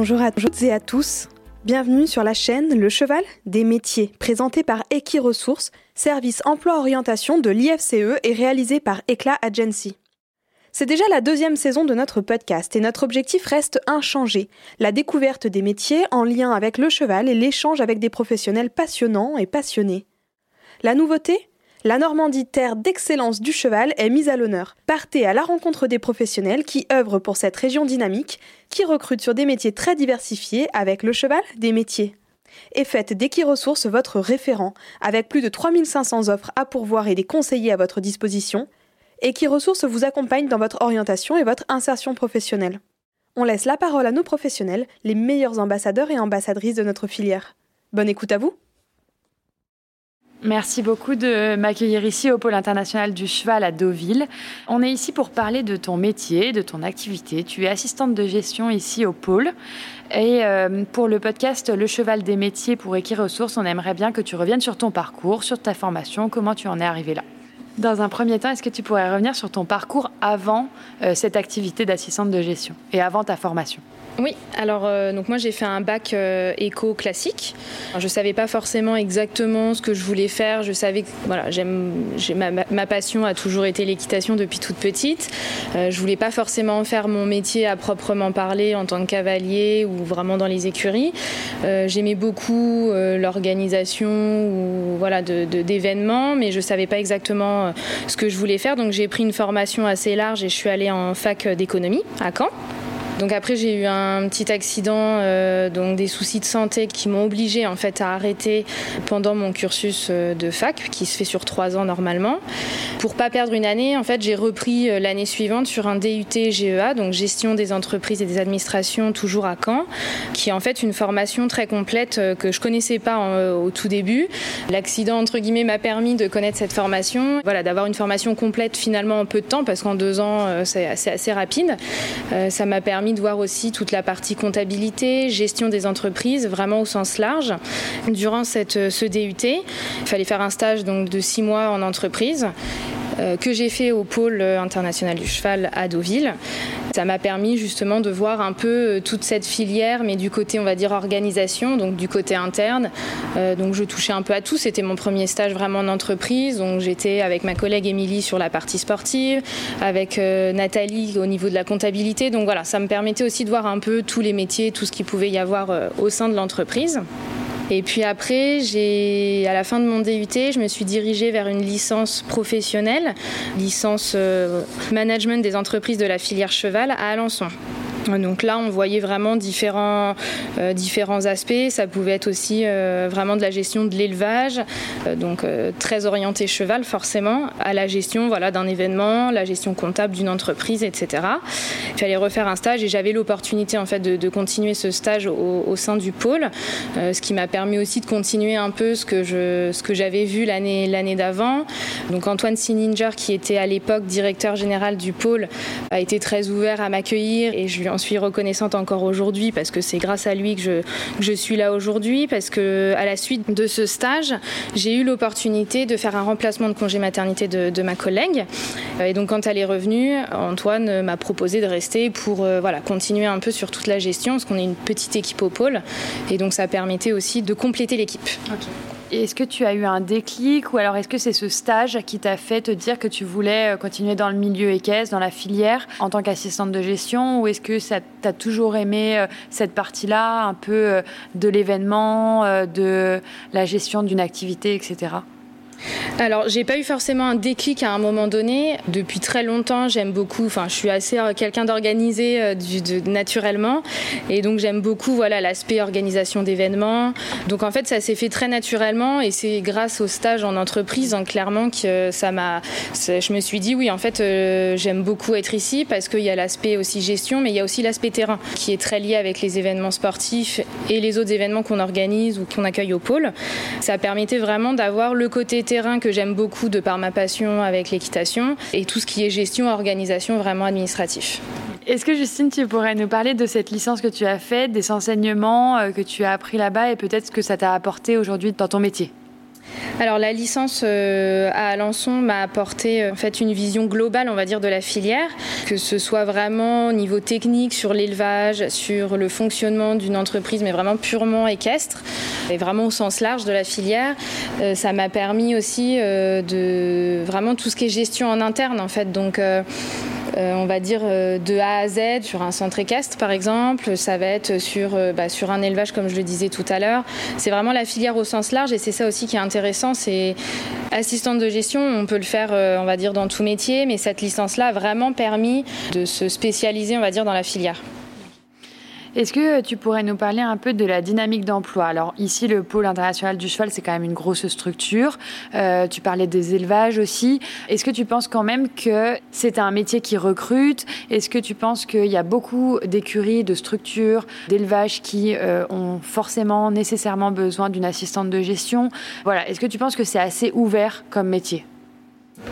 Bonjour à toutes et à tous. Bienvenue sur la chaîne Le Cheval des métiers, présentée par Equiresources, service emploi-orientation de l'IFCE et réalisé par Eclat Agency. C'est déjà la deuxième saison de notre podcast et notre objectif reste inchangé, la découverte des métiers en lien avec le cheval et l'échange avec des professionnels passionnants et passionnés. La nouveauté? La Normandie, terre d'excellence du cheval, est mise à l'honneur. Partez à la rencontre des professionnels qui œuvrent pour cette région dynamique, qui recrutent sur des métiers très diversifiés avec le cheval des métiers. Et faites d'Equiresources votre référent, avec plus de 3500 offres à pourvoir et des conseillers à votre disposition. Equiresources vous accompagne dans votre orientation et votre insertion professionnelle. On laisse la parole à nos professionnels, les meilleurs ambassadeurs et ambassadrices de notre filière. Bonne écoute à vous! Merci beaucoup de m'accueillir ici au Pôle international du cheval à Deauville. On est ici pour parler de ton métier, de ton activité. Tu es assistante de gestion ici au Pôle. Et euh, pour le podcast Le cheval des métiers pour Equiresources, on aimerait bien que tu reviennes sur ton parcours, sur ta formation, comment tu en es arrivé là? Dans un premier temps, est-ce que tu pourrais revenir sur ton parcours avant euh, cette activité d'assistante de gestion et avant ta formation? Oui, alors euh, donc moi j'ai fait un bac euh, éco classique. je ne savais pas forcément exactement ce que je voulais faire. Je savais que voilà, j'aime, ma, passion a toujours été l'équitation depuis toute petite. Euh, je voulais pas forcément faire mon métier à proprement parler en tant que cavalier ou vraiment dans les écuries. j'aimais beaucoup l'organisation ou voilà de, d'événements, mais je savais pas exactement ce que je voulais faire. Donc j'ai pris une formation assez large et je suis allée en fac d'économie à Caen. Donc après j'ai eu un petit accident, euh, donc des soucis de santé qui m'ont obligé en fait à arrêter pendant mon cursus euh, de fac qui se fait sur trois ans normalement. Pour pas perdre une année, en fait j'ai repris euh, l'année suivante sur un DUT GEA, donc gestion des entreprises et des administrations toujours à Caen, qui est en fait une formation très complète que je connaissais pas au tout début. L'accident entre guillemets m'a permis de connaître cette formation, voilà d'avoir une formation complète finalement en peu de temps parce qu'en deux ans c'est assez rapide. ça m'a permis de voir aussi toute la partie comptabilité, gestion des entreprises, vraiment au sens large. Durant cette, ce DUT, il fallait faire un stage donc, de six mois en entreprise euh, que j'ai fait au pôle international du cheval à Deauville. Ça m'a permis justement de voir un peu euh, toute cette filière, mais du côté, on va dire, organisation, donc du côté interne. Euh, donc je touchais un peu à tout. C'était mon premier stage vraiment en entreprise. Donc j'étais avec ma collègue Émilie sur la partie sportive, avec Nathalie au niveau de la comptabilité. Donc voilà, ça me permettait aussi de voir un peu tous les métiers, tout ce qu'il pouvait y avoir au sein de l'entreprise. Et puis après, à la fin de mon DUT, je me suis dirigée vers une licence professionnelle, licence euh, management des entreprises de la filière cheval à Alençon. Donc là, on voyait vraiment différents, euh, différents aspects. Ça pouvait être aussi euh, vraiment de la gestion de l'élevage, euh, donc très orienté cheval forcément, à la gestion voilà, d'un événement, la gestion comptable d'une entreprise, etc. Il fallait refaire un stage et j'avais l'opportunité en fait de, continuer ce stage au, sein du pôle, ce qui m'a permis aussi de continuer un peu ce que, je, ce que j'avais vu l'année, l'année d'avant. Donc Antoine Sininger, qui était à l'époque directeur général du pôle, a été très ouvert à m'accueillir et je lui en suis reconnaissante encore aujourd'hui parce que c'est grâce à lui que je, suis là aujourd'hui, parce que à la suite de ce stage, j'ai eu l'opportunité de faire un remplacement de congé maternité de, ma collègue. Et donc quand elle est revenue, Antoine m'a proposé de rester pour euh, voilà, continuer un peu sur toute la gestion, parce qu'on est une petite équipe au pôle. Et donc ça permettait aussi de compléter l'équipe. Est-ce que tu as eu un déclic ou alors est-ce que c'est ce stage qui t'a fait te dire que tu voulais euh, continuer dans le milieu équestre, dans la filière, en tant qu'assistante de gestion ou est-ce que tu as toujours aimé euh, cette partie-là, un peu euh, de l'événement, de la gestion d'une activité, etc. Alors, j'ai pas eu forcément un déclic à un moment donné. Depuis très longtemps, j'aime beaucoup. Enfin, je suis assez euh, quelqu'un d'organisé euh, naturellement, et donc j'aime beaucoup voilà l'aspect organisation d'événements. Donc en fait, ça s'est fait très naturellement, et c'est grâce au stage en entreprise, en clairement, que ça m'a. Je me suis dit oui, en fait, euh, j'aime beaucoup être ici parce qu'il y a l'aspect aussi gestion, mais il y a aussi l'aspect terrain qui est très lié avec les événements sportifs et les autres événements qu'on organise ou qu'on accueille au pôle. Ça permettait vraiment d'avoir le côté terrain que j'aime beaucoup de par ma passion avec l'équitation et tout ce qui est gestion, organisation vraiment administratif. Est-ce que Justine, tu pourrais nous parler de cette licence que tu as faite, des enseignements euh, que tu as appris là-bas et peut-être ce que ça t'a apporté aujourd'hui dans ton métier? Alors la licence euh, à Alençon m'a apporté en fait une vision globale, on va dire, de la filière, que ce soit vraiment au niveau technique sur l'élevage, sur le fonctionnement d'une entreprise, mais vraiment purement équestre et vraiment au sens large de la filière. ça m'a permis aussi de vraiment tout ce qui est gestion en interne en fait. Donc euh, on va dire euh, de A à Z sur un centre équestre par exemple. Ça va être sur, euh, bah, sur un élevage comme je le disais tout à l'heure. C'est vraiment la filière au sens large et c'est ça aussi qui est intéressant. C'est assistante de gestion, on peut le faire on va dire dans tout métier, mais cette licence-là a vraiment permis de se spécialiser on va dire dans la filière. Est-ce que tu pourrais nous parler un peu de la dynamique d'emploi? Alors ici, le pôle international du cheval, c'est quand même une grosse structure. Euh, tu parlais des élevages aussi. Est-ce que tu penses quand même que c'est un métier qui recrute? Est-ce que tu penses qu'il y a beaucoup d'écuries, de structures, d'élevages qui euh, ont forcément, nécessairement besoin d'une assistante de gestion? Voilà. Est-ce que tu penses que c'est assez ouvert comme métier?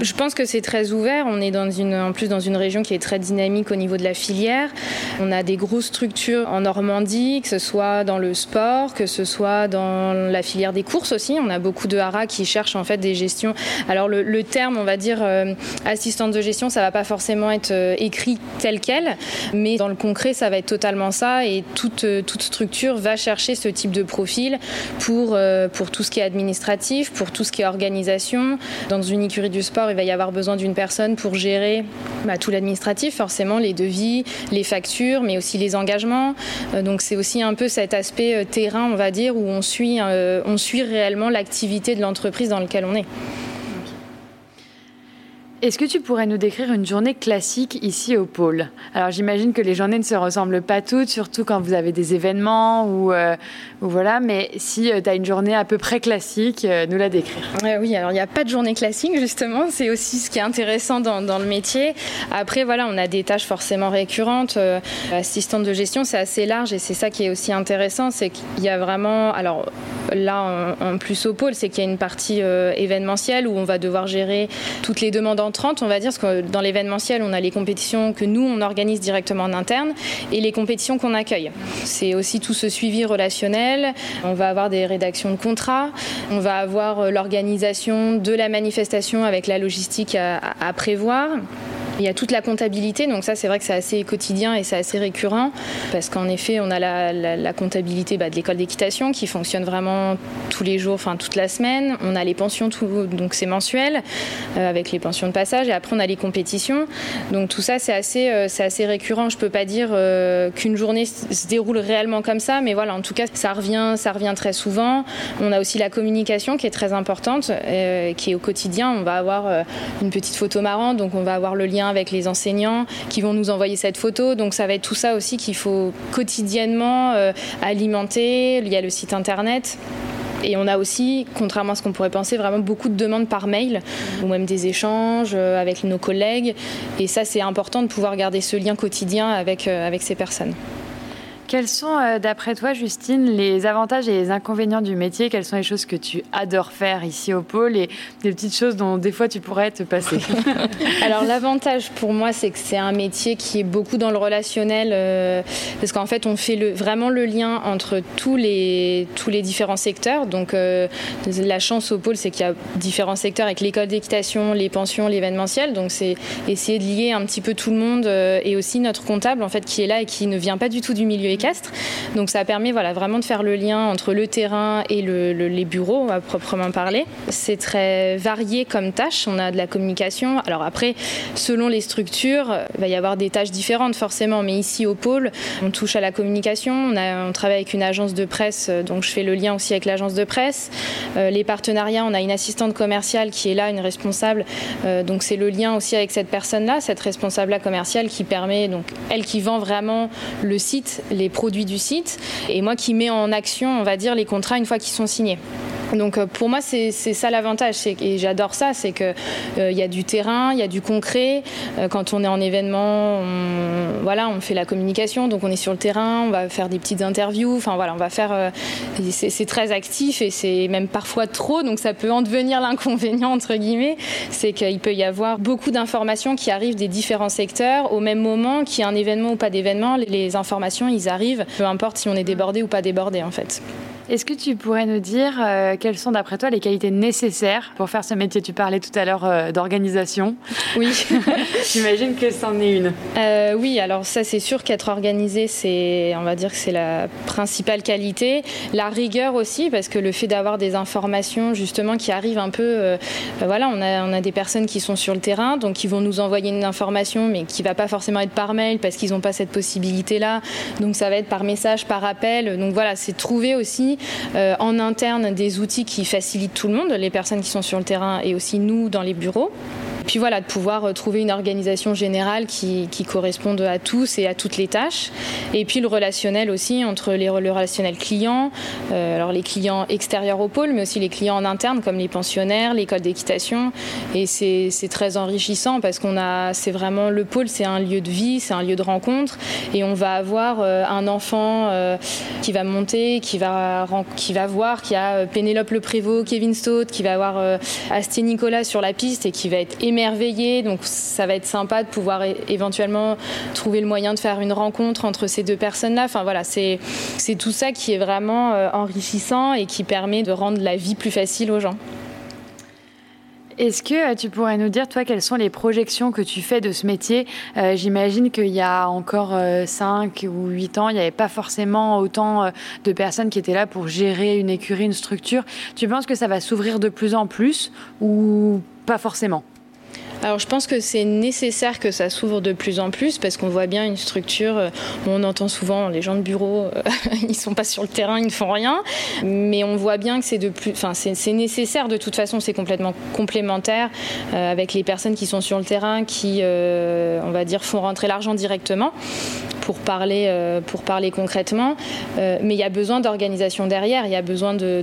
Je pense que c'est très ouvert. On est en plus dans une région qui est très dynamique au niveau de la filière. On a des grosses structures en Normandie, que ce soit dans le sport, que ce soit dans la filière des courses aussi. On a beaucoup de haras qui cherchent en fait des gestions. Alors le, terme, on va dire euh, assistante de gestion, ça va pas forcément être euh, écrit tel quel, mais dans le concret, ça va être totalement ça. Et toute, euh, toute structure va chercher ce type de profil pour, pour tout ce qui est administratif, pour tout ce qui est organisation. Dans une écurie du sport, il va y avoir besoin d'une personne pour gérer bah, tout l'administratif, forcément les devis, les factures, mais aussi les engagements. Euh, donc c'est aussi un peu cet aspect euh, terrain, on va dire, où on suit, euh, on suit réellement l'activité de l'entreprise dans laquelle on est. Est-ce que tu pourrais nous décrire une journée classique ici au pôle? Alors j'imagine que les journées ne se ressemblent pas toutes, surtout quand vous avez des événements ou, euh, voilà, mais si euh, tu as une journée à peu près classique, euh, nous la décrire. oui, alors il n'y a pas de journée classique justement, c'est aussi ce qui est intéressant dans, le métier. Après voilà, on a des tâches forcément récurrentes. assistante de gestion, c'est assez large et c'est ça qui est aussi intéressant, c'est qu'il y a vraiment, alors là en, plus au pôle, c'est qu'il y a une partie événementielle où on va devoir gérer toutes les demandes en on va dire, que dans l'événementiel, on a les compétitions que nous, on organise directement en interne et les compétitions qu'on accueille. C'est aussi tout ce suivi relationnel. On va avoir des rédactions de contrats, on va avoir euh, l'organisation de la manifestation avec la logistique à prévoir. Il y a toute la comptabilité, donc ça c'est vrai que c'est assez quotidien et c'est assez récurrent, parce qu'en effet on a la, comptabilité bah, de l'école d'équitation qui fonctionne vraiment tous les jours, enfin toute la semaine. On a les pensions, donc c'est mensuel, euh, avec les pensions de passage, et après on a les compétitions. Donc tout ça c'est assez, euh, assez récurrent. Je peux pas dire euh, qu'une journée se déroule réellement comme ça, mais voilà, en tout cas ça revient, ça revient très souvent. On a aussi la communication qui est très importante, qui est au quotidien. On va avoir une petite photo marrante, donc on va avoir le lien avec les enseignants qui vont nous envoyer cette photo. Donc ça va être tout ça aussi qu'il faut quotidiennement euh, alimenter. Il y a le site internet. Et on a aussi, contrairement à ce qu'on pourrait penser, vraiment beaucoup de demandes par mail ou même des échanges euh, avec nos collègues. Et ça, c'est important de pouvoir garder ce lien quotidien avec, euh, avec ces personnes. Quels sont, euh, d'après toi, Justine, les avantages et les inconvénients du métier? Quelles sont les choses que tu adores faire ici au pôle et des petites choses dont des fois tu pourrais te passer? Alors l'avantage pour moi, c'est que c'est un métier qui est beaucoup dans le relationnel, euh, parce qu'en fait, on fait vraiment le lien entre tous les, tous les différents secteurs. Donc euh, la chance au pôle, c'est qu'il y a différents secteurs avec l'école d'équitation, les pensions, l'événementiel. Donc c'est essayer de lier un petit peu tout le monde et aussi notre comptable, en fait, qui est là et qui ne vient pas du tout du milieu donc ça permet voilà, vraiment de faire le lien entre le terrain et les bureaux, à proprement parler. C'est très varié comme tâche. On a de la communication. Alors après, selon les structures, il va y avoir des tâches différentes forcément. Mais ici au pôle, on touche à la communication. On, travaille avec une agence de presse, donc je fais le lien aussi avec l'agence de presse. Euh, les partenariats, on a une assistante commerciale qui est là, une responsable. Euh, donc c'est le lien aussi avec cette personne-là, cette responsable-là commerciale qui permet, donc elle qui vend vraiment le site, les produits du site et moi qui mets en action, on va dire, les contrats une fois qu'ils sont signés. Donc euh, pour moi, c'est ça l'avantage, et j'adore ça, c'est qu'il euh, y a du terrain, il y a du concret. Euh, quand on est en événement, on, voilà, on fait la communication, donc on est sur le terrain, on va faire des petites interviews, enfin voilà, on va faire. c'est très actif et c'est même parfois trop, donc ça peut en devenir l'inconvénient entre guillemets, c'est qu'il peut y avoir beaucoup d'informations qui arrivent des différents secteurs au même moment, qu'il y ait un événement ou pas d'événement, les informations, ils arrivent, peu importe si on est débordé ou pas débordé en fait. Est-ce que tu pourrais nous dire euh, quelles sont d'après toi les qualités nécessaires pour faire ce métier? Tu parlais tout à l'heure euh, d'organisation. Oui. J'imagine que c'en est une. Euh, oui, alors ça c'est sûr qu'être organisé, c'est, on va dire que c'est la principale qualité. La rigueur aussi, parce que le fait d'avoir des informations justement qui arrivent un peu, ben voilà, on a, on a des personnes qui sont sur le terrain, donc qui vont nous envoyer une information, mais qui va pas forcément être par mail parce qu'ils n'ont pas cette possibilité-là. Donc ça va être par message, par appel. Donc voilà, c'est trouver aussi euh, en interne des outils qui facilitent tout le monde, les personnes qui sont sur le terrain et aussi nous dans les bureaux. Puis voilà, de pouvoir euh, trouver une organisation générale qui, corresponde à tous et à toutes les tâches. Et puis le relationnel aussi, entre le relationnel client, euh, alors les clients extérieurs au pôle, mais aussi les clients en interne, comme les pensionnaires, l'école d'équitation. Et c'est très enrichissant parce qu'on a, c'est vraiment le pôle, c'est un lieu de vie, c'est un lieu de rencontre. Et on va avoir euh, un enfant qui va monter, qui va, qui va voir qu'il y a Pénélope Le Prévost, Kevin Stott, qui va avoir Astier Nicolas sur la piste et qui va être Donc ça va être sympa de pouvoir éventuellement trouver le moyen de faire une rencontre entre ces deux personnes-là. Enfin voilà, c'est tout ça qui est vraiment euh, enrichissant et qui permet de rendre la vie plus facile aux gens. Est-ce que euh, tu pourrais nous dire, toi, quelles sont les projections que tu fais de ce métier? Euh, J'imagine qu'il y a encore 5 ou 8 ans, il n'y avait pas forcément autant de personnes qui étaient là pour gérer une écurie, une structure. Tu penses que ça va s'ouvrir de plus en plus ou pas forcément? Alors je pense que c'est nécessaire que ça s'ouvre de plus en plus parce qu'on voit bien une structure, euh, on entend souvent les gens de bureau, euh, ils sont pas sur le terrain, ils ne font rien, mais on voit bien que c'est de plus, enfin nécessaire. De toute façon, c'est complètement complémentaire euh, avec les personnes qui sont sur le terrain qui, on va dire, font rentrer l'argent directement pour parler, euh, pour parler concrètement. Euh, mais il y a besoin d'organisation derrière, il y a besoin de,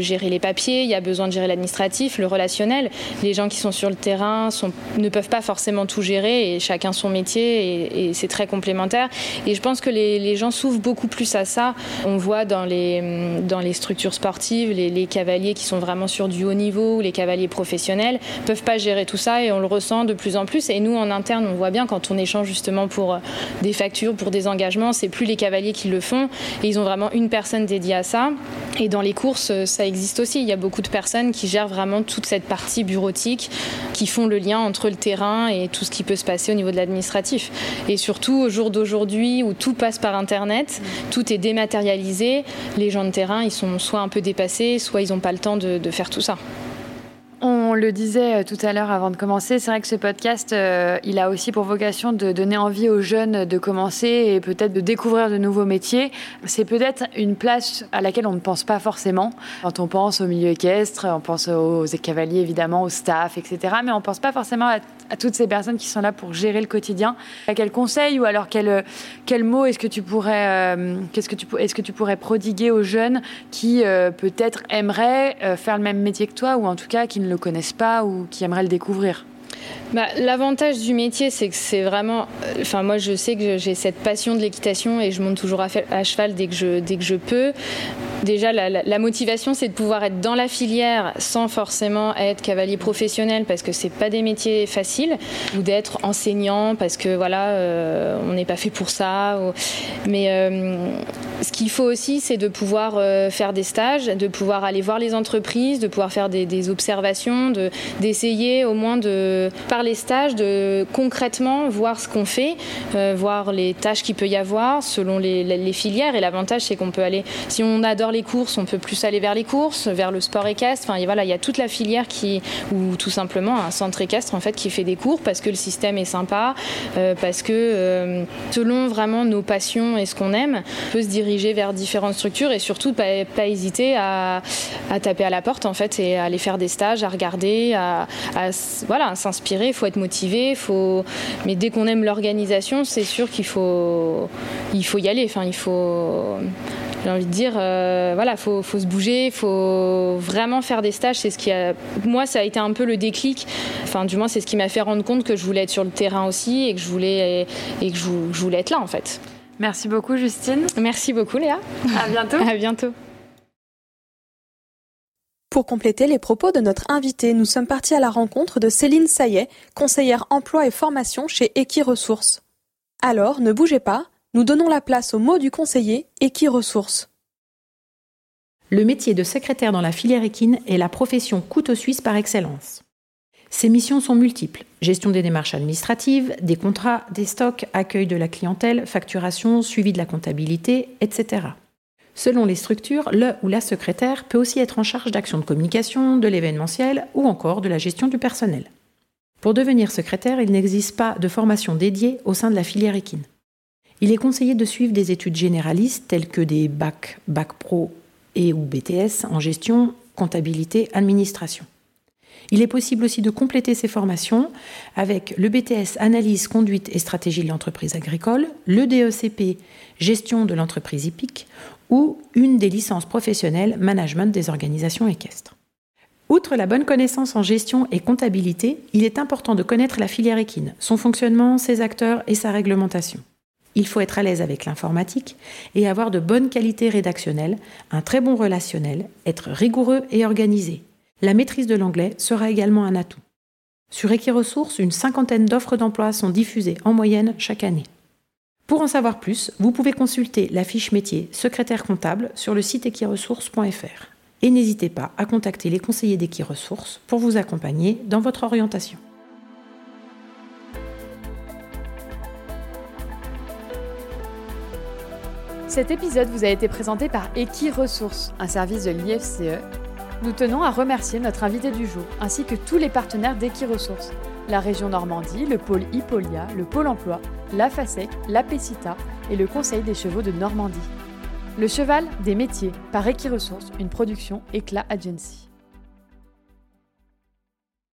gérer les papiers, il y a besoin de gérer l'administratif, le relationnel. Les gens qui sont sur le terrain ne peuvent pas forcément tout gérer et chacun son métier et, c'est très complémentaire. Et je pense que les, gens s'ouvrent beaucoup plus à ça. On voit dans les, structures sportives, les, cavaliers qui sont vraiment sur du haut niveau les cavaliers professionnels peuvent pas gérer tout ça et on le ressent de plus en plus. Et nous, en interne, on voit bien quand on échange justement pour des factures, pour des engagements, c'est plus les cavaliers qui le font. Et ils ont vraiment une personne dédiée à ça. Et dans les courses, ça existe aussi. Il y a beaucoup de personnes qui gèrent vraiment toute cette partie bureautique, qui font le lien entre le terrain et tout ce qui peut se passer au niveau de l'administratif. Et surtout, au jour d'aujourd'hui, où tout passe par Internet, tout est dématérialisé, les gens de terrain, ils sont soit un peu dépassés, soit ils n'ont pas le temps de faire tout ça. Le disait euh, tout à l'heure avant de commencer, c'est vrai que ce podcast, euh, il a aussi pour vocation de donner envie aux jeunes de commencer et peut-être de découvrir de nouveaux métiers. C'est peut-être une place à laquelle on ne pense pas forcément. Quand on pense au milieu équestre, on pense aux cavaliers évidemment, au staff, etc. Mais on ne pense pas forcément à, toutes ces personnes qui sont là pour gérer le quotidien. Quel conseil ou alors quel, quel mot est-ce que tu pourrais, euh, qu'est-ce que est-ce que tu pourrais prodiguer aux jeunes qui peut-être aimeraient faire le même métier que toi ou en tout cas qui ne le connaissent pas ou qui aimeraient le découvrir bah, L'avantage du métier, c'est que c'est vraiment. Euh, enfin, moi, je sais que j'ai cette passion de l'équitation et je monte toujours à, cheval dès que je, dès que je peux. Déjà, la, motivation, c'est de pouvoir être dans la filière sans forcément être cavalier professionnel parce que c'est pas des métiers faciles ou d'être enseignant parce que voilà, euh, on n'est pas fait pour ça. Mais euh, ce qu'il faut aussi, c'est de pouvoir faire des stages, de pouvoir aller voir les entreprises, de pouvoir faire des, observations, d'essayer au moins de les stages de concrètement voir ce qu'on fait, euh, voir les tâches qu'il peut y avoir selon les, filières. Et l'avantage, c'est qu'on peut aller, si on adore les courses, on peut plus aller vers les courses, vers le sport équestre. Enfin, voilà, il y a toute la filière qui, ou tout simplement un centre équestre en fait qui fait des cours parce que le système est sympa, euh, parce que euh, selon vraiment nos passions et ce qu'on aime, on peut se diriger vers différentes structures et surtout pas, pas hésiter à, taper à la porte en fait et à aller faire des stages, à regarder, à, à voilà, s'inspirer il faut être motivé, faut... mais dès qu'on aime l'organisation, c'est sûr qu'il faut... Il faut y aller. Enfin, il faut j'ai envie de dire, euh, voilà, faut, faut se bouger, il faut vraiment faire des stages. C'est ce qui a, moi, ça a été un peu le déclic. Enfin, du moins, c'est ce qui m'a fait rendre compte que je voulais être sur le terrain aussi et que je voulais et que je, je voulais être là, en fait. Merci beaucoup, Justine. Merci beaucoup, Léa. À bientôt. à bientôt. Pour compléter les propos de notre invité, nous sommes partis à la rencontre de Céline Saillet, conseillère emploi et formation chez Equiresources. Alors, ne bougez pas, nous donnons la place au mot du conseiller Equiresources. Le métier de secrétaire dans la filière équine est la profession couteau suisse par excellence. Ses missions sont multiples gestion des démarches administratives, des contrats, des stocks, accueil de la clientèle, facturation, suivi de la comptabilité, etc. Selon les structures, le ou la secrétaire peut aussi être en charge d'actions de communication, de l'événementiel ou encore de la gestion du personnel. Pour devenir secrétaire, il n'existe pas de formation dédiée au sein de la filière équine. Il est conseillé de suivre des études généralistes telles que des bac, bac pro et ou BTS en gestion, comptabilité, administration. Il est possible aussi de compléter ces formations avec le BTS Analyse, conduite et stratégie de l'entreprise agricole, le DECP Gestion de l'entreprise hippique ou une des licences professionnelles Management des organisations équestres. Outre la bonne connaissance en gestion et comptabilité, il est important de connaître la filière équine, son fonctionnement, ses acteurs et sa réglementation. Il faut être à l'aise avec l'informatique et avoir de bonnes qualités rédactionnelles, un très bon relationnel, être rigoureux et organisé, la maîtrise de l'anglais sera également un atout. Sur Equiresources, une cinquantaine d'offres d'emploi sont diffusées en moyenne chaque année. Pour en savoir plus, vous pouvez consulter la fiche métier secrétaire comptable sur le site equiresources.fr. Et n'hésitez pas à contacter les conseillers d'Equiresources pour vous accompagner dans votre orientation. Cet épisode vous a été présenté par Equiresources, un service de l'IFCE nous tenons à remercier notre invité du jour, ainsi que tous les partenaires d'Equiresources, la région Normandie, le pôle Hippolia, le pôle emploi, la FASEC, la PECITA et le Conseil des chevaux de Normandie. Le cheval des métiers par Equiresources, une production Éclat Agency.